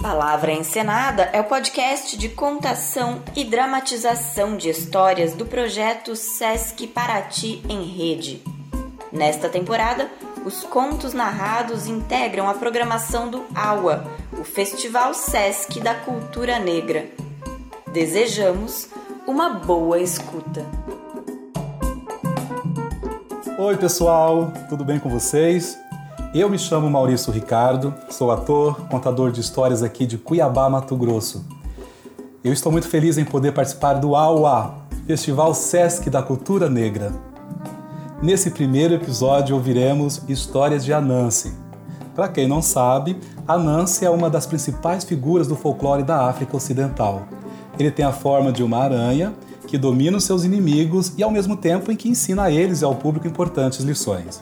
Palavra Encenada é o podcast de contação e dramatização de histórias do projeto Sesc Paraty em Rede. Nesta temporada, os contos narrados integram a programação do AUA, o Festival Sesc da Cultura Negra. Desejamos uma boa escuta. Oi, pessoal, tudo bem com vocês? Eu me chamo Maurício Ricardo, sou ator, contador de histórias aqui de Cuiabá, Mato Grosso. Eu estou muito feliz em poder participar do AUA, Festival Sesc da Cultura Negra. Nesse primeiro episódio ouviremos histórias de Anansi. Para quem não sabe, Anansi é uma das principais figuras do folclore da África Ocidental. Ele tem a forma de uma aranha que domina os seus inimigos e ao mesmo tempo em que ensina a eles e ao público importantes lições.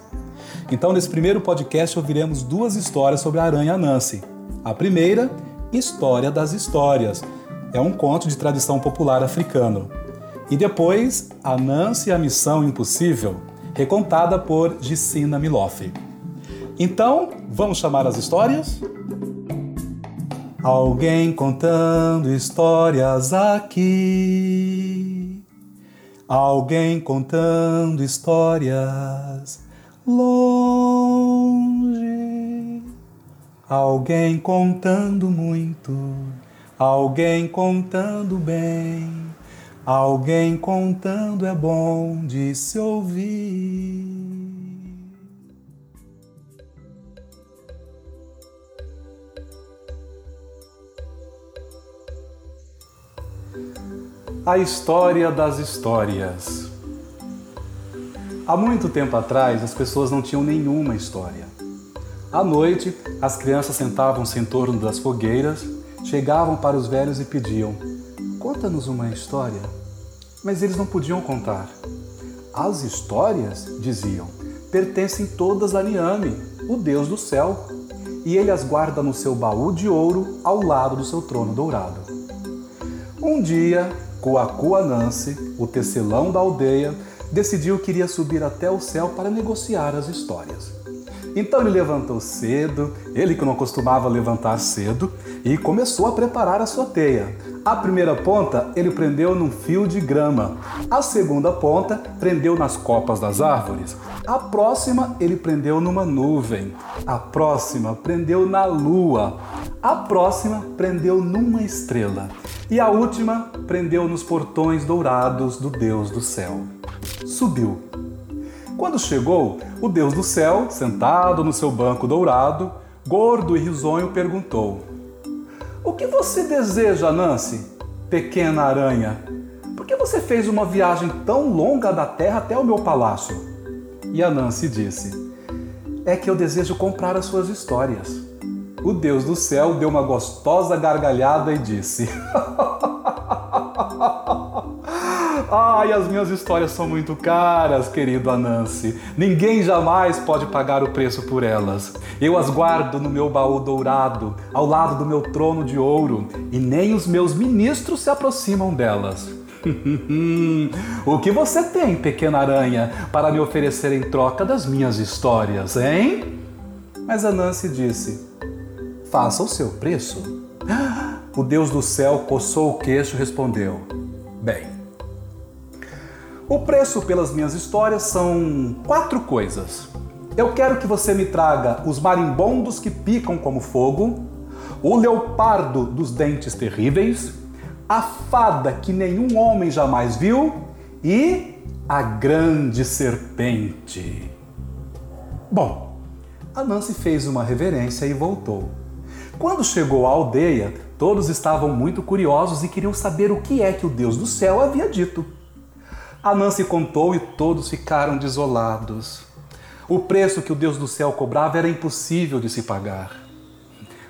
Então, nesse primeiro podcast, ouviremos duas histórias sobre a aranha Nancy. A primeira, História das Histórias. É um conto de tradição popular africano. E depois, A Nancy e a Missão Impossível, recontada por Gicina Miloff. Então, vamos chamar as histórias? Alguém contando histórias aqui. Alguém contando histórias longe. Alguém contando muito, alguém contando bem, alguém contando é bom de se ouvir. A história das histórias. Há muito tempo atrás, as pessoas não tinham nenhuma história. À noite, as crianças sentavam-se em torno das fogueiras, chegavam para os velhos e pediam: Conta-nos uma história. Mas eles não podiam contar. As histórias, diziam, pertencem todas a Niame, o Deus do céu, e ele as guarda no seu baú de ouro ao lado do seu trono dourado. Um dia, Coacua Nance, o tecelão da aldeia, decidiu que iria subir até o céu para negociar as histórias. Então ele levantou cedo, ele que não costumava levantar cedo, e começou a preparar a sua teia. A primeira ponta ele prendeu num fio de grama, a segunda ponta prendeu nas copas das árvores, a próxima ele prendeu numa nuvem, a próxima prendeu na lua, a próxima prendeu numa estrela. E a última prendeu nos portões dourados do Deus do céu. Subiu. Quando chegou, o Deus do céu, sentado no seu banco dourado, gordo e risonho, perguntou: que você deseja, Nancy, pequena aranha? Por que você fez uma viagem tão longa da terra até o meu palácio? E a Nancy disse: É que eu desejo comprar as suas histórias. O Deus do céu deu uma gostosa gargalhada e disse: Ai, as minhas histórias são muito caras, querido Anansi. Ninguém jamais pode pagar o preço por elas. Eu as guardo no meu baú dourado, ao lado do meu trono de ouro, e nem os meus ministros se aproximam delas. o que você tem, pequena aranha, para me oferecer em troca das minhas histórias, hein? Mas Anansi disse: Faça o seu preço. O Deus do céu coçou o queixo e respondeu: Bem, o preço pelas minhas histórias são quatro coisas. Eu quero que você me traga os marimbondos que picam como fogo, o leopardo dos dentes terríveis, a fada que nenhum homem jamais viu e a grande serpente. Bom, a Nancy fez uma reverência e voltou. Quando chegou à aldeia, todos estavam muito curiosos e queriam saber o que é que o Deus do céu havia dito. A Nancy contou e todos ficaram desolados. O preço que o Deus do céu cobrava era impossível de se pagar.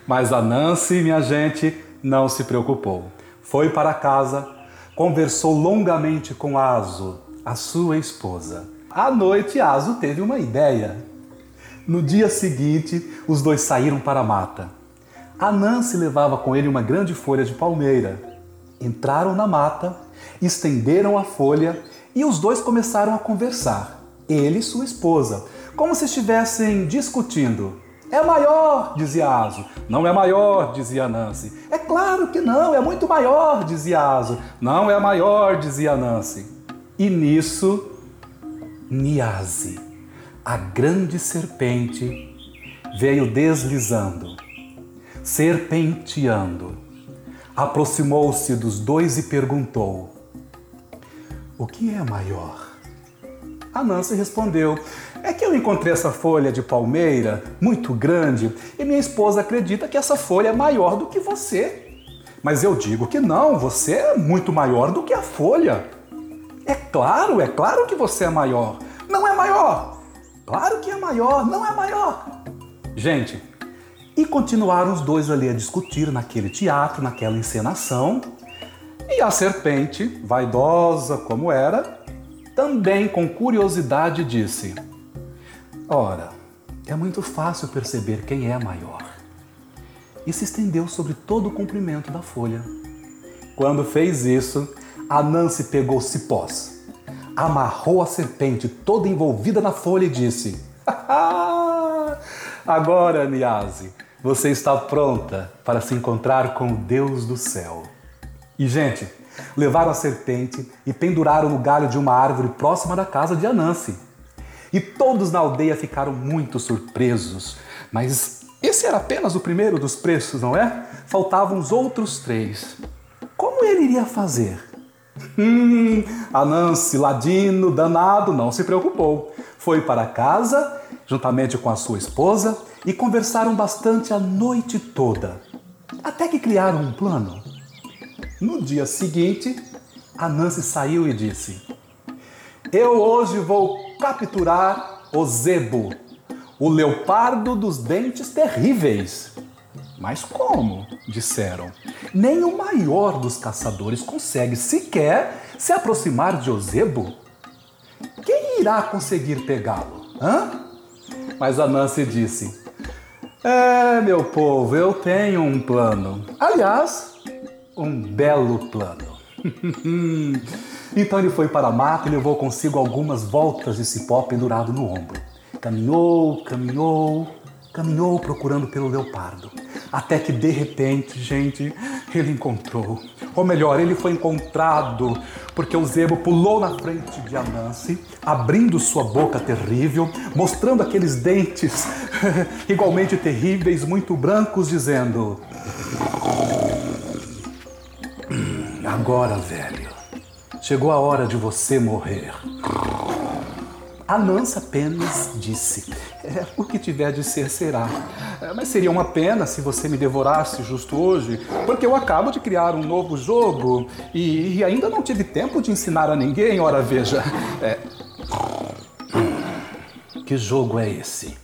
Mas a Nancy, minha gente, não se preocupou. Foi para casa, conversou longamente com Aso, a sua esposa. À noite, Aso teve uma ideia. No dia seguinte, os dois saíram para a mata. A Nancy levava com ele uma grande folha de palmeira. Entraram na mata, estenderam a folha e os dois começaram a conversar, ele e sua esposa, como se estivessem discutindo. É maior, dizia Aso. Não é maior, dizia Nancy. É claro que não, é muito maior, dizia Aso. Não é maior, dizia Nancy. E nisso, Niase, a grande serpente, veio deslizando, serpenteando. Aproximou-se dos dois e perguntou: O que é maior? A Nancy respondeu: É que eu encontrei essa folha de palmeira muito grande e minha esposa acredita que essa folha é maior do que você. Mas eu digo que não, você é muito maior do que a folha. É claro, é claro que você é maior. Não é maior. Claro que é maior, não é maior. Gente, e continuaram os dois ali a discutir naquele teatro, naquela encenação. E a serpente, vaidosa como era, também com curiosidade disse: Ora, é muito fácil perceber quem é maior. E se estendeu sobre todo o comprimento da folha. Quando fez isso, a Nancy pegou cipós, amarrou a serpente toda envolvida na folha e disse: Agora, Niase, você está pronta para se encontrar com o Deus do céu. E, gente, levaram a serpente e penduraram no galho de uma árvore próxima da casa de Anansi. E todos na aldeia ficaram muito surpresos. Mas esse era apenas o primeiro dos preços, não é? Faltavam os outros três. Como ele iria fazer? Hum, Anansi, ladino, danado, não se preocupou. Foi para casa, juntamente com a sua esposa, e conversaram bastante a noite toda. Até que criaram um plano. No dia seguinte, a Nancy saiu e disse: Eu hoje vou capturar o zebo, o leopardo dos dentes terríveis. Mas como? disseram. Nem o maior dos caçadores consegue sequer se aproximar de Ozebo. Quem irá conseguir pegá-lo? Hã? Mas a Nancy disse: É, meu povo, eu tenho um plano. Aliás, um belo plano. então ele foi para a mata e levou consigo algumas voltas de cipó pendurado no ombro. Caminhou, caminhou, caminhou procurando pelo leopardo. Até que de repente, gente, ele encontrou. Ou melhor, ele foi encontrado, porque o zebo pulou na frente de Anansi, abrindo sua boca terrível, mostrando aqueles dentes igualmente terríveis, muito brancos, dizendo: Agora, velho, chegou a hora de você morrer. A Nancy apenas disse: é, O que tiver de ser, será. É, mas seria uma pena se você me devorasse justo hoje, porque eu acabo de criar um novo jogo e, e ainda não tive tempo de ensinar a ninguém. Ora, veja. É... Que jogo é esse?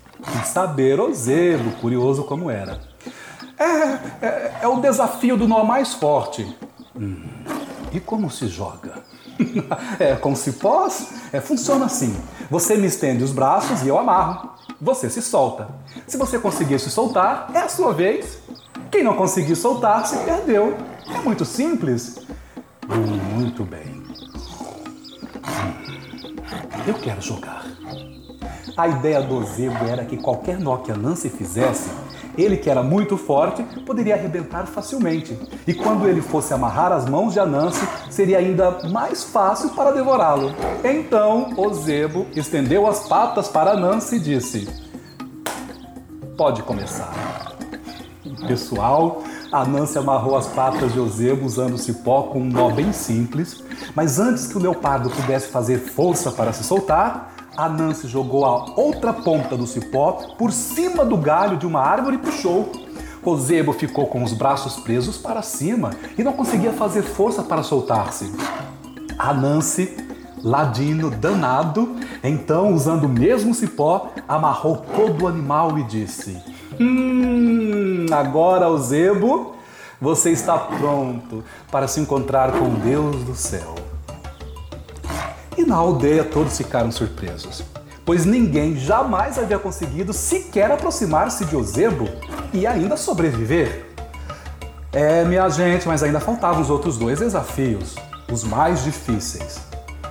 Zelo, curioso como era. É, é, é o desafio do nó mais forte. Hum, e como se joga? é com cipós? É, funciona assim. Você me estende os braços e eu amarro. Você se solta. Se você conseguir se soltar, é a sua vez. Quem não conseguir soltar, se perdeu. É muito simples. Muito bem. Hum, eu quero jogar. A ideia do Zebo era que qualquer nó que a fizesse ele, que era muito forte, poderia arrebentar facilmente. E quando ele fosse amarrar as mãos de Anansi, seria ainda mais fácil para devorá-lo. Então, Ozebo estendeu as patas para Anansi e disse: Pode começar. Pessoal, Anansi amarrou as patas de Ozebo usando cipó com um nó bem simples, mas antes que o leopardo pudesse fazer força para se soltar, a Nancy jogou a outra ponta do cipó por cima do galho de uma árvore e puxou. Rosebo ficou com os braços presos para cima e não conseguia fazer força para soltar-se. A Nancy, ladino danado, então, usando o mesmo cipó, amarrou todo o animal e disse: Hum, agora, Ozebo, você está pronto para se encontrar com Deus do céu. Na aldeia todos ficaram surpresos, pois ninguém jamais havia conseguido sequer aproximar-se de Ozebo e ainda sobreviver. É, minha gente, mas ainda faltavam os outros dois desafios, os mais difíceis.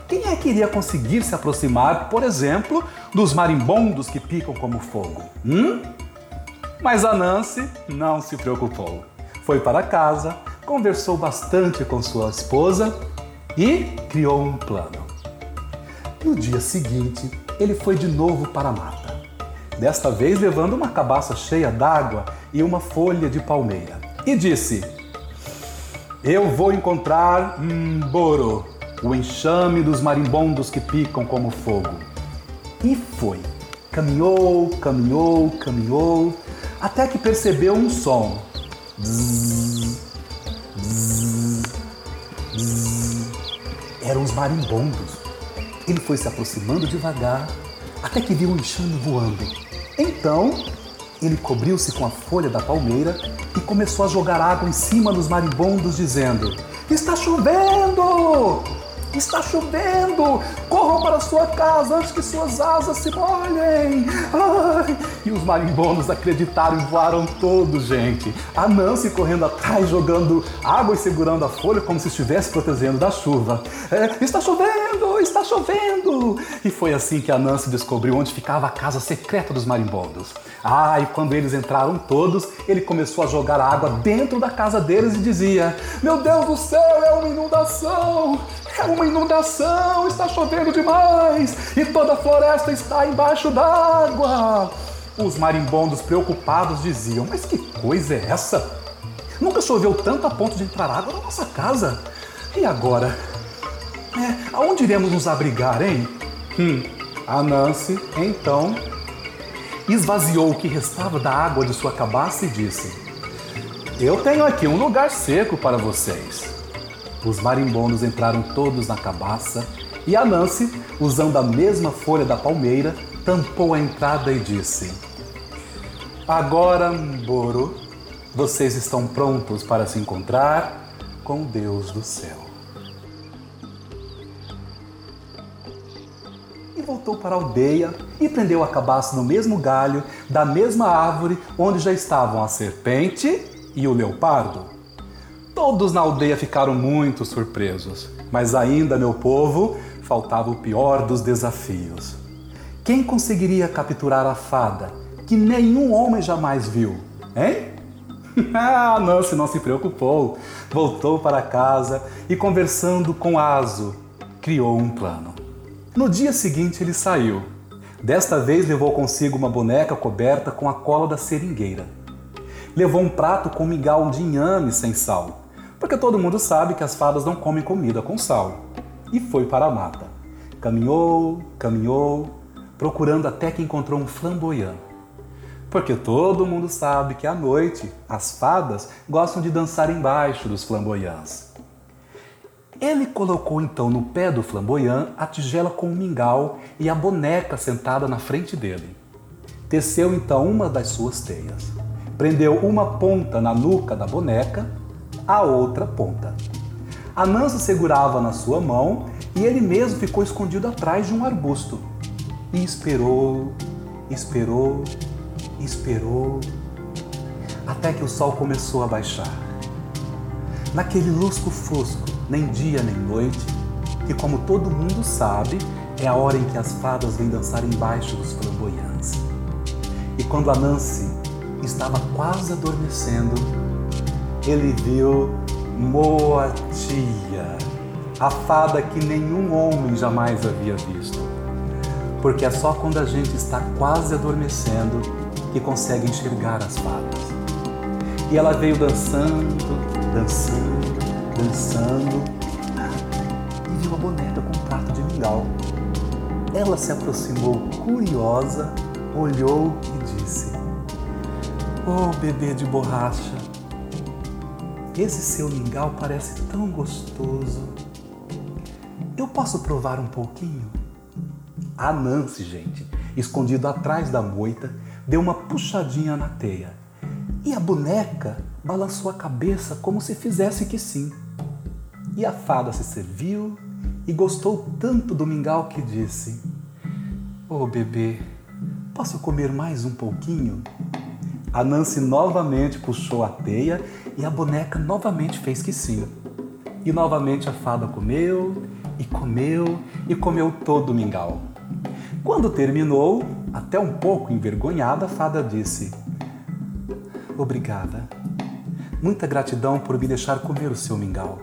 Quem é que iria conseguir se aproximar, por exemplo, dos marimbondos que picam como fogo? Hum? Mas a Nancy não se preocupou. Foi para casa, conversou bastante com sua esposa e criou um plano. No dia seguinte, ele foi de novo para a mata. Desta vez levando uma cabaça cheia d'água e uma folha de palmeira. E disse: Eu vou encontrar Mboro, o enxame dos marimbondos que picam como fogo. E foi. Caminhou, caminhou, caminhou, até que percebeu um som. Eram os marimbondos. Ele foi se aproximando devagar, até que viu um enxame voando. Então, ele cobriu-se com a folha da palmeira e começou a jogar água em cima dos marimbondos, dizendo: Está chovendo! Está chovendo! Corram para sua casa antes que suas asas se molhem! Ai! E os marimbondos acreditaram e voaram todos, gente. A Nancy correndo atrás, jogando água e segurando a folha como se estivesse protegendo da chuva. É, está chovendo! Está chovendo! E foi assim que a Nancy descobriu onde ficava a casa secreta dos marimbondos. Ah, e quando eles entraram todos, ele começou a jogar água dentro da casa deles e dizia: Meu Deus do céu, é uma inundação! É uma inundação, está chovendo demais e toda a floresta está embaixo d'água. Os marimbondos preocupados diziam: Mas que coisa é essa? Nunca choveu tanto a ponto de entrar água na nossa casa. E agora? É, aonde iremos nos abrigar, hein? Hum, a Nancy, então, esvaziou o que restava da água de sua cabaça e disse: Eu tenho aqui um lugar seco para vocês. Os marimbondos entraram todos na cabaça e a Nancy, usando a mesma folha da palmeira, tampou a entrada e disse: Agora, Mboro, vocês estão prontos para se encontrar com Deus do céu. E voltou para a aldeia e prendeu a cabaça no mesmo galho da mesma árvore onde já estavam a serpente e o leopardo. Todos na aldeia ficaram muito surpresos, mas ainda, meu povo, faltava o pior dos desafios. Quem conseguiria capturar a fada que nenhum homem jamais viu, hein? ah, Nancy não se preocupou. Voltou para casa e, conversando com Aso, criou um plano. No dia seguinte, ele saiu. Desta vez, levou consigo uma boneca coberta com a cola da seringueira. Levou um prato com mingau de inhame sem sal, porque todo mundo sabe que as fadas não comem comida com sal. E foi para a mata. Caminhou, caminhou, procurando até que encontrou um flamboyant. Porque todo mundo sabe que à noite as fadas gostam de dançar embaixo dos flamboyants. Ele colocou então no pé do flamboyant a tigela com o mingau e a boneca sentada na frente dele. Teceu então uma das suas teias. Prendeu uma ponta na nuca da boneca, a outra ponta. A Nancy segurava na sua mão e ele mesmo ficou escondido atrás de um arbusto. E esperou, esperou, esperou, até que o sol começou a baixar. Naquele lusco-fusco, nem dia nem noite, que, como todo mundo sabe, é a hora em que as fadas vêm dançar embaixo dos flamboyantes. E quando a Nancy estava quase adormecendo, ele viu Moatia, a fada que nenhum homem jamais havia visto. Porque é só quando a gente está quase adormecendo que consegue enxergar as fadas. E ela veio dançando, dançando, dançando e viu a boneca com um prato de mingau. Ela se aproximou curiosa, olhou e disse: Oh, bebê de borracha, esse seu mingau parece tão gostoso. Eu posso provar um pouquinho? A Nancy, gente, escondido atrás da moita, deu uma puxadinha na teia. E a boneca balançou a cabeça como se fizesse que sim. E a fada se serviu e gostou tanto do mingau que disse: Oh bebê, posso comer mais um pouquinho? A Nancy novamente puxou a teia e a boneca novamente fez que sim. E novamente a fada comeu e comeu e comeu todo o mingau. Quando terminou, até um pouco envergonhada, a fada disse: obrigada. Muita gratidão por me deixar comer o seu mingau.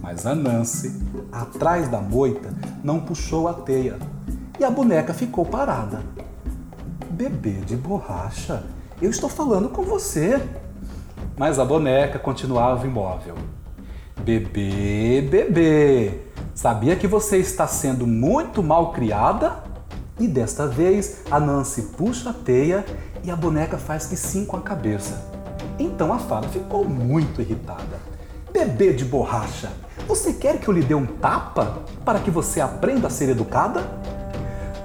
Mas a Nancy, atrás da moita, não puxou a teia e a boneca ficou parada. Bebê de borracha, eu estou falando com você. Mas a boneca continuava imóvel. Bebê, bebê, sabia que você está sendo muito mal criada? E desta vez a Nancy puxa a teia e a boneca faz que sim com a cabeça. Então a fada ficou muito irritada. Bebê de borracha, você quer que eu lhe dê um tapa para que você aprenda a ser educada?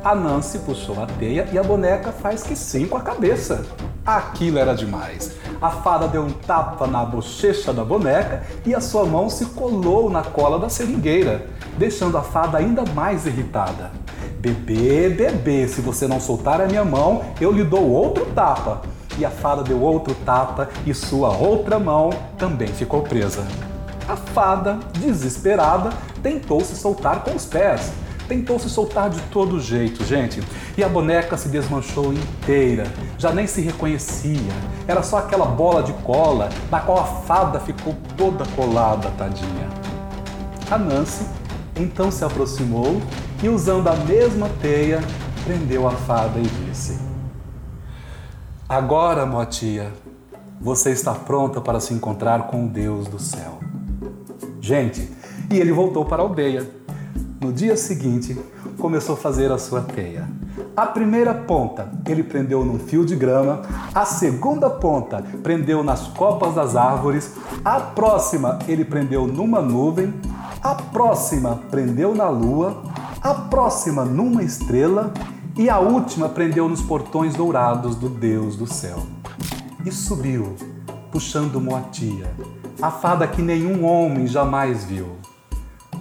A Nancy puxou a teia e a boneca faz que sim com a cabeça. Aquilo era demais. A fada deu um tapa na bochecha da boneca e a sua mão se colou na cola da seringueira, deixando a fada ainda mais irritada. Bebê, bebê, se você não soltar a minha mão, eu lhe dou outro tapa. E a fada deu outro tapa e sua outra mão também ficou presa. A fada, desesperada, tentou se soltar com os pés. Tentou se soltar de todo jeito, gente. E a boneca se desmanchou inteira. Já nem se reconhecia. Era só aquela bola de cola na qual a fada ficou toda colada, tadinha. A Nancy então se aproximou e, usando a mesma teia, prendeu a fada e disse: Agora, Motia, você está pronta para se encontrar com o Deus do céu. Gente, e ele voltou para a aldeia. No dia seguinte, começou a fazer a sua teia. A primeira ponta ele prendeu num fio de grama, a segunda ponta prendeu nas copas das árvores, a próxima ele prendeu numa nuvem, a próxima prendeu na lua, a próxima numa estrela e a última prendeu nos portões dourados do Deus do céu. E subiu, puxando Moatia, a fada que nenhum homem jamais viu.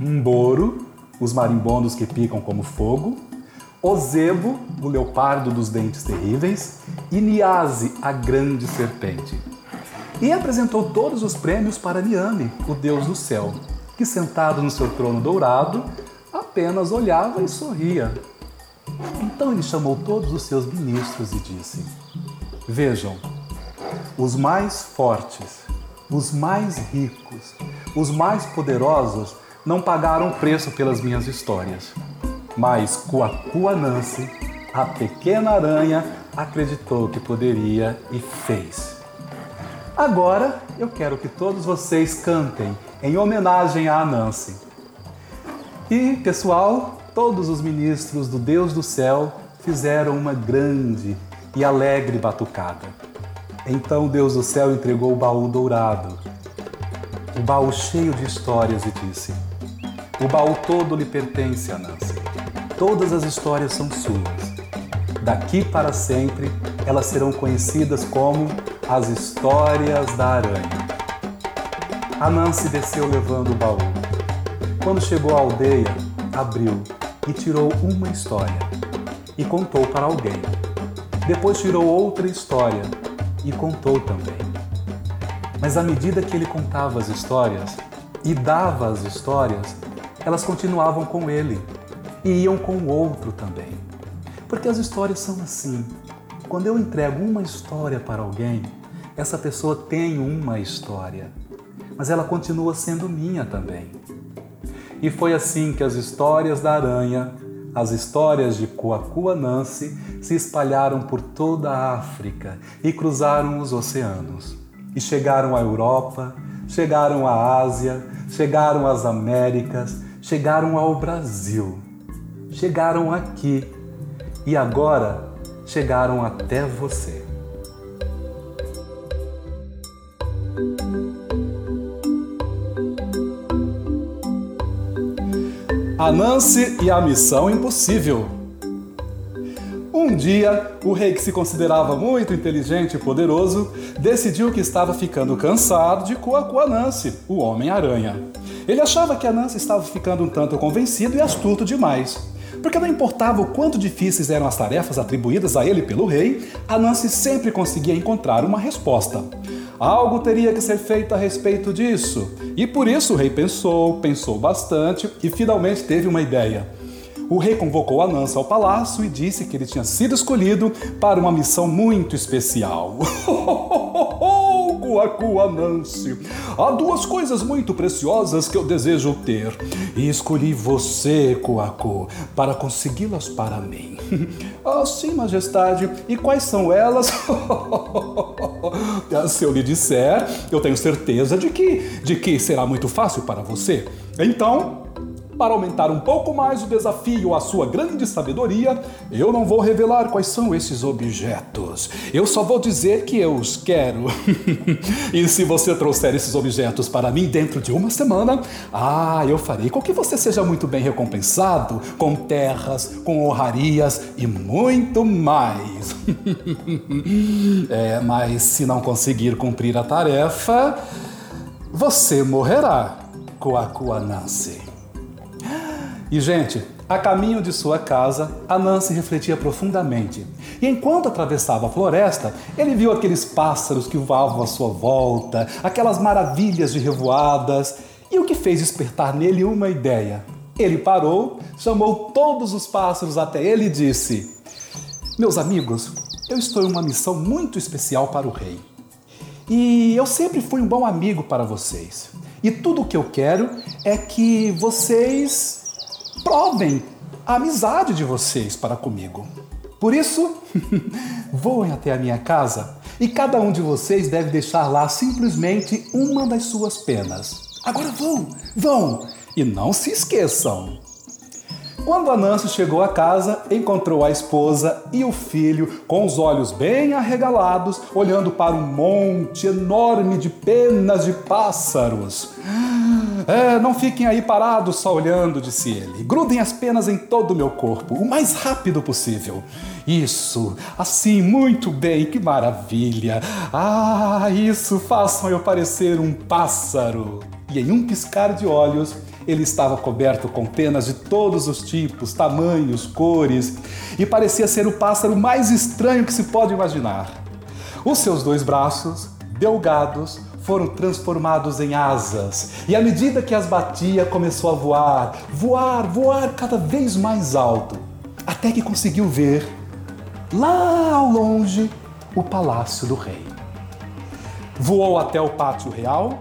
Um boro, os marimbondos que picam como fogo, Ozebo, o leopardo dos dentes terríveis, e Niase, a grande serpente. E apresentou todos os prêmios para Niame, o deus do céu, que sentado no seu trono dourado, apenas olhava e sorria. Então ele chamou todos os seus ministros e disse: Vejam, os mais fortes, os mais ricos, os mais poderosos não pagaram preço pelas minhas histórias. Mas Kuakua Nancy, a pequena aranha, acreditou que poderia e fez. Agora eu quero que todos vocês cantem em homenagem a Nancy. E, pessoal, todos os ministros do Deus do céu fizeram uma grande e alegre batucada. Então Deus do céu entregou o baú dourado, o baú cheio de histórias, e disse: O baú todo lhe pertence a Nancy. Todas as histórias são suas. Daqui para sempre, elas serão conhecidas como as histórias da aranha. A Nancy desceu levando o baú. Quando chegou à aldeia, abriu e tirou uma história e contou para alguém. Depois tirou outra história e contou também. Mas à medida que ele contava as histórias e dava as histórias, elas continuavam com ele e iam com o outro também. Porque as histórias são assim. Quando eu entrego uma história para alguém, essa pessoa tem uma história mas ela continua sendo minha também. E foi assim que as histórias da aranha, as histórias de Coacua Nancy se espalharam por toda a África e cruzaram os oceanos. E chegaram à Europa, chegaram à Ásia, chegaram às Américas, chegaram ao Brasil, chegaram aqui e agora chegaram até você. Anansi e a Missão Impossível. Um dia, o rei, que se considerava muito inteligente e poderoso, decidiu que estava ficando cansado de Coacuanansi, o Homem-Aranha. Ele achava que Anansi estava ficando um tanto convencido e astuto demais. Porque não importava o quanto difíceis eram as tarefas atribuídas a ele pelo rei, Anansi sempre conseguia encontrar uma resposta. Algo teria que ser feito a respeito disso. E por isso o rei pensou, pensou bastante e finalmente teve uma ideia. O rei convocou Anansi ao palácio e disse que ele tinha sido escolhido para uma missão muito especial. Cuacu Anansi. Há duas coisas muito preciosas que eu desejo ter. E escolhi você, Cuacu, para consegui-las para mim. Ah, sim, majestade. E quais são elas? Se eu lhe disser, eu tenho certeza de que, de que será muito fácil para você. Então, para aumentar um pouco mais o desafio à sua grande sabedoria, eu não vou revelar quais são esses objetos. Eu só vou dizer que eu os quero. e se você trouxer esses objetos para mim dentro de uma semana, ah, eu farei com que você seja muito bem recompensado com terras, com honrarias e muito mais. é, mas se não conseguir cumprir a tarefa, você morrerá, Coacua Nancy. E, gente, a caminho de sua casa, Anansi refletia profundamente. E enquanto atravessava a floresta, ele viu aqueles pássaros que voavam à sua volta, aquelas maravilhas de revoadas, e o que fez despertar nele uma ideia. Ele parou, chamou todos os pássaros até ele e disse: Meus amigos, eu estou em uma missão muito especial para o rei. E eu sempre fui um bom amigo para vocês. E tudo o que eu quero é que vocês provem a amizade de vocês para comigo. Por isso, voem até a minha casa e cada um de vocês deve deixar lá simplesmente uma das suas penas. Agora vão, vão e não se esqueçam. Quando Anansi chegou à casa, encontrou a esposa e o filho com os olhos bem arregalados, olhando para um monte enorme de penas de pássaros. É, não fiquem aí parados só olhando, disse ele. Grudem as penas em todo o meu corpo, o mais rápido possível. Isso, assim, muito bem, que maravilha. Ah, isso, façam eu parecer um pássaro. E em um piscar de olhos, ele estava coberto com penas de todos os tipos, tamanhos, cores, e parecia ser o pássaro mais estranho que se pode imaginar. Os seus dois braços, delgados, foram transformados em asas, e à medida que as batia, começou a voar, voar, voar cada vez mais alto, até que conseguiu ver, lá ao longe, o palácio do rei. Voou até o pátio real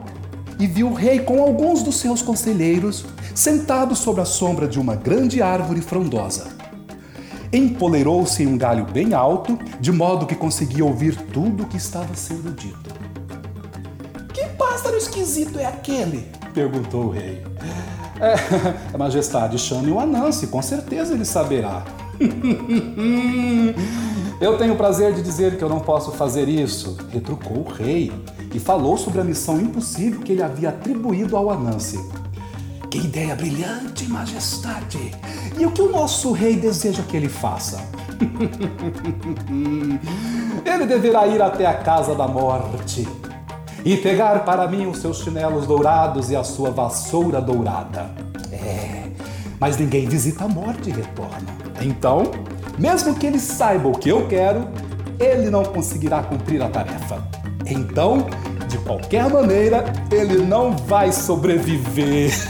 e viu o rei com alguns dos seus conselheiros sentados sob a sombra de uma grande árvore frondosa. Empoleirou-se em um galho bem alto, de modo que conseguia ouvir tudo o que estava sendo dito pássaro esquisito é aquele? perguntou o rei. É, majestade, chame o Anansi, com certeza ele saberá. eu tenho o prazer de dizer que eu não posso fazer isso, retrucou o rei e falou sobre a missão impossível que ele havia atribuído ao Anansi. Que ideia brilhante, majestade! E o que o nosso rei deseja que ele faça? ele deverá ir até a casa da morte e pegar para mim os seus chinelos dourados e a sua vassoura dourada. É, mas ninguém visita a morte e retorna. Então, mesmo que ele saiba o que eu quero, ele não conseguirá cumprir a tarefa. Então, de qualquer maneira, ele não vai sobreviver.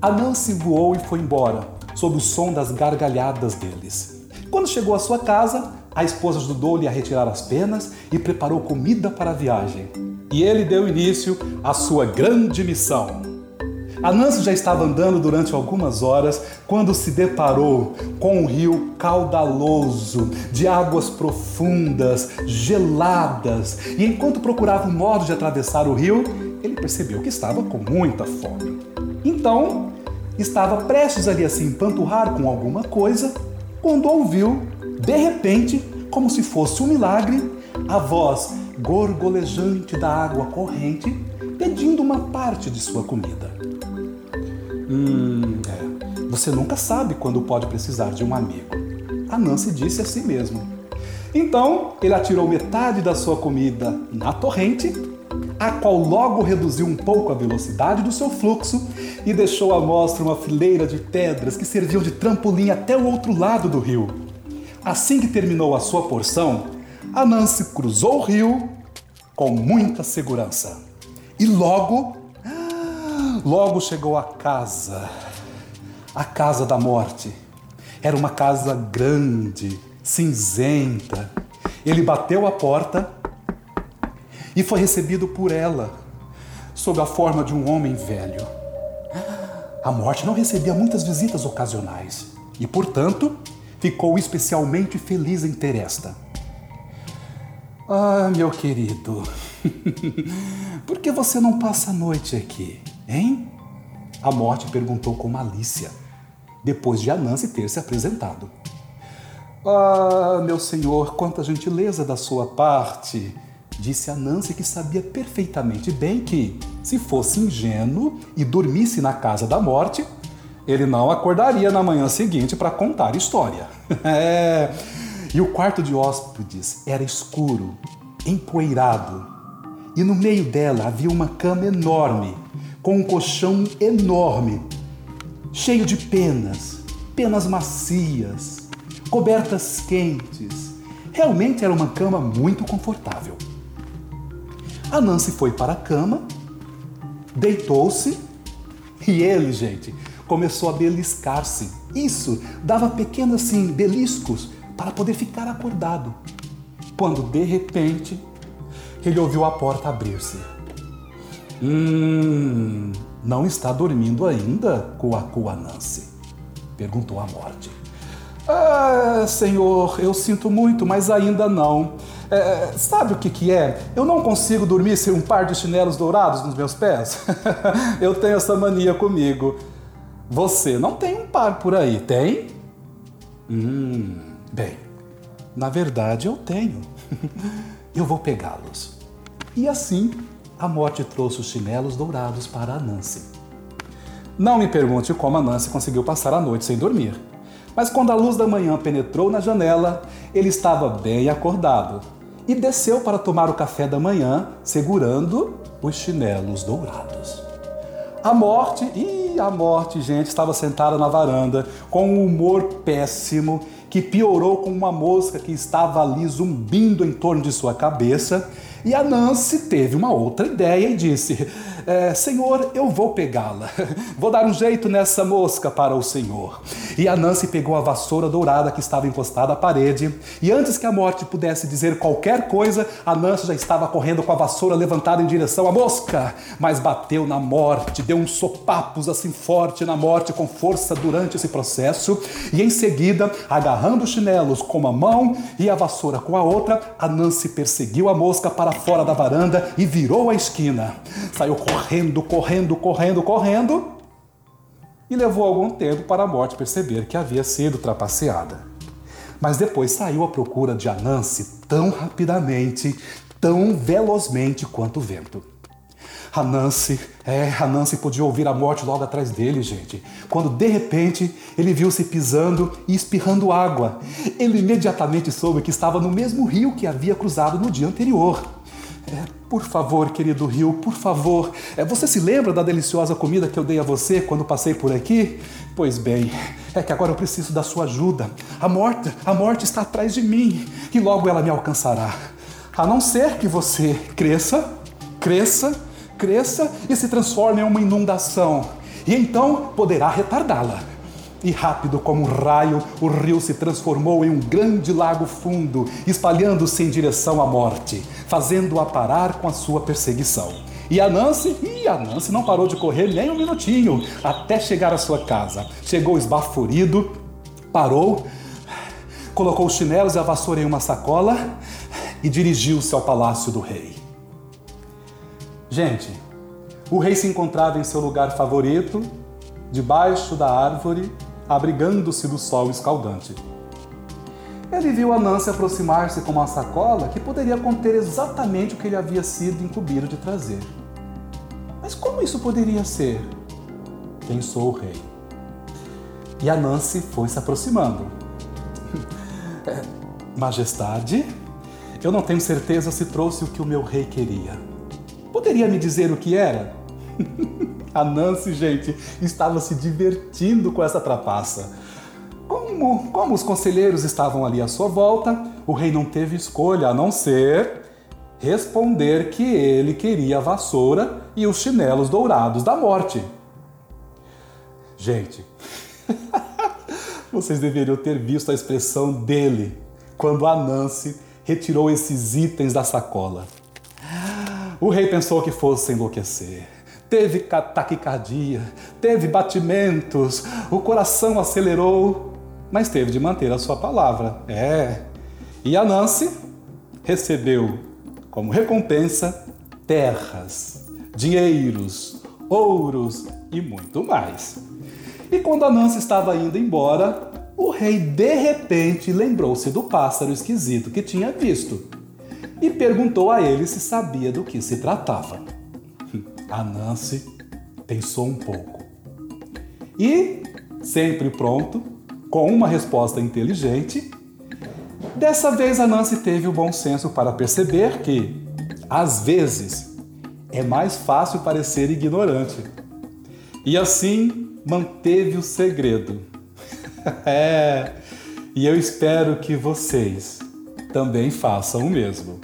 A Nancy voou e foi embora, sob o som das gargalhadas deles. Quando chegou à sua casa, a esposa ajudou-lhe a retirar as penas e preparou comida para a viagem. E ele deu início à sua grande missão. Anansi já estava andando durante algumas horas quando se deparou com um rio caudaloso, de águas profundas, geladas, e enquanto procurava um modo de atravessar o rio, ele percebeu que estava com muita fome. Então, estava prestes ali a se empanturrar com alguma coisa quando ouviu, de repente, como se fosse um milagre, a voz gorgolejante da água corrente pedindo uma parte de sua comida. Hum, é. Você nunca sabe quando pode precisar de um amigo. A Nancy disse a si mesmo. Então, ele atirou metade da sua comida na torrente, a qual logo reduziu um pouco a velocidade do seu fluxo e deixou à mostra uma fileira de pedras que serviam de trampolim até o outro lado do rio. Assim que terminou a sua porção, Anansi cruzou o rio com muita segurança. E logo, logo chegou a casa, a casa da morte. Era uma casa grande, cinzenta. Ele bateu a porta e foi recebido por ela, sob a forma de um homem velho. A morte não recebia muitas visitas ocasionais e, portanto, ficou especialmente feliz em ter esta. Ah, meu querido, por que você não passa a noite aqui, hein? A morte perguntou com malícia, depois de Anansi ter se apresentado. Ah, meu senhor, quanta gentileza da sua parte, disse a Nancy que sabia perfeitamente bem que, se fosse ingênuo e dormisse na casa da morte, ele não acordaria na manhã seguinte para contar história. é. E o quarto de hóspedes era escuro, empoeirado, e no meio dela havia uma cama enorme, com um colchão enorme, cheio de penas, penas macias, cobertas quentes. Realmente era uma cama muito confortável. A Nancy foi para a cama, deitou-se e ele, gente, começou a beliscar-se. Isso dava pequenos assim beliscos para poder ficar acordado. Quando de repente ele ouviu a porta abrir-se. Hum, não está dormindo ainda? coacou Nancy. Perguntou a morte. Ah, senhor, eu sinto muito, mas ainda não. É, sabe o que, que é? Eu não consigo dormir sem um par de chinelos dourados nos meus pés. eu tenho essa mania comigo. Você não tem um par por aí, tem? Hum, bem, na verdade eu tenho. eu vou pegá-los. E assim, a morte trouxe os chinelos dourados para a Nancy. Não me pergunte como a Nancy conseguiu passar a noite sem dormir. Mas quando a luz da manhã penetrou na janela, ele estava bem acordado e desceu para tomar o café da manhã, segurando os chinelos dourados. A morte, e a morte, gente, estava sentada na varanda com um humor péssimo que piorou com uma mosca que estava ali zumbindo em torno de sua cabeça. E a Nancy teve uma outra ideia e disse: é, Senhor, eu vou pegá-la. Vou dar um jeito nessa mosca para o Senhor. E a Nancy pegou a vassoura dourada que estava encostada à parede. E antes que a morte pudesse dizer qualquer coisa, a Nancy já estava correndo com a vassoura levantada em direção à mosca. Mas bateu na morte, deu uns sopapos assim forte na morte com força durante esse processo. E em seguida, agarrando os chinelos com uma mão e a vassoura com a outra, a Nancy perseguiu a mosca para fora da varanda e virou a esquina. Saiu correndo correndo, correndo, correndo, e levou algum tempo para a morte perceber que havia sido trapaceada. Mas depois saiu à procura de Anansi tão rapidamente, tão velozmente quanto o vento. Anansi, é, Anansi podia ouvir a morte logo atrás dele, gente. Quando de repente ele viu-se pisando e espirrando água. Ele imediatamente soube que estava no mesmo rio que havia cruzado no dia anterior. É, por favor, querido Rio, por favor. É, você se lembra da deliciosa comida que eu dei a você quando passei por aqui? Pois bem, é que agora eu preciso da sua ajuda. A morte, a morte está atrás de mim e logo ela me alcançará. A não ser que você cresça, cresça, cresça e se transforme em uma inundação. E então poderá retardá-la. E rápido como um raio, o rio se transformou em um grande lago fundo, espalhando-se em direção à morte, fazendo-a parar com a sua perseguição. E a Nancy, e a Nancy não parou de correr nem um minutinho até chegar à sua casa. Chegou esbaforido, parou, colocou os chinelos e a vassoura em uma sacola e dirigiu-se ao palácio do rei. Gente, o rei se encontrava em seu lugar favorito, debaixo da árvore abrigando-se do sol escaldante. Ele viu a Nancy aproximar-se com uma sacola que poderia conter exatamente o que ele havia sido incumbido de trazer. Mas como isso poderia ser? Pensou o rei. E a Nancy foi se aproximando. Majestade, eu não tenho certeza se trouxe o que o meu rei queria. Poderia me dizer o que era? A Nancy, gente, estava se divertindo com essa trapaça. Como, como os conselheiros estavam ali à sua volta, o rei não teve escolha a não ser responder que ele queria a vassoura e os chinelos dourados da morte. Gente, vocês deveriam ter visto a expressão dele quando a Nancy retirou esses itens da sacola. O rei pensou que fosse enlouquecer. Teve taquicardia, teve batimentos, o coração acelerou, mas teve de manter a sua palavra. É. E a Nancy recebeu como recompensa terras, dinheiros, ouros e muito mais. E quando a Nancy estava indo embora, o rei de repente lembrou-se do pássaro esquisito que tinha visto e perguntou a ele se sabia do que se tratava. A Nancy pensou um pouco e, sempre pronto, com uma resposta inteligente, dessa vez a Nancy teve o bom senso para perceber que, às vezes, é mais fácil parecer ignorante. E assim manteve o segredo é, e eu espero que vocês também façam o mesmo.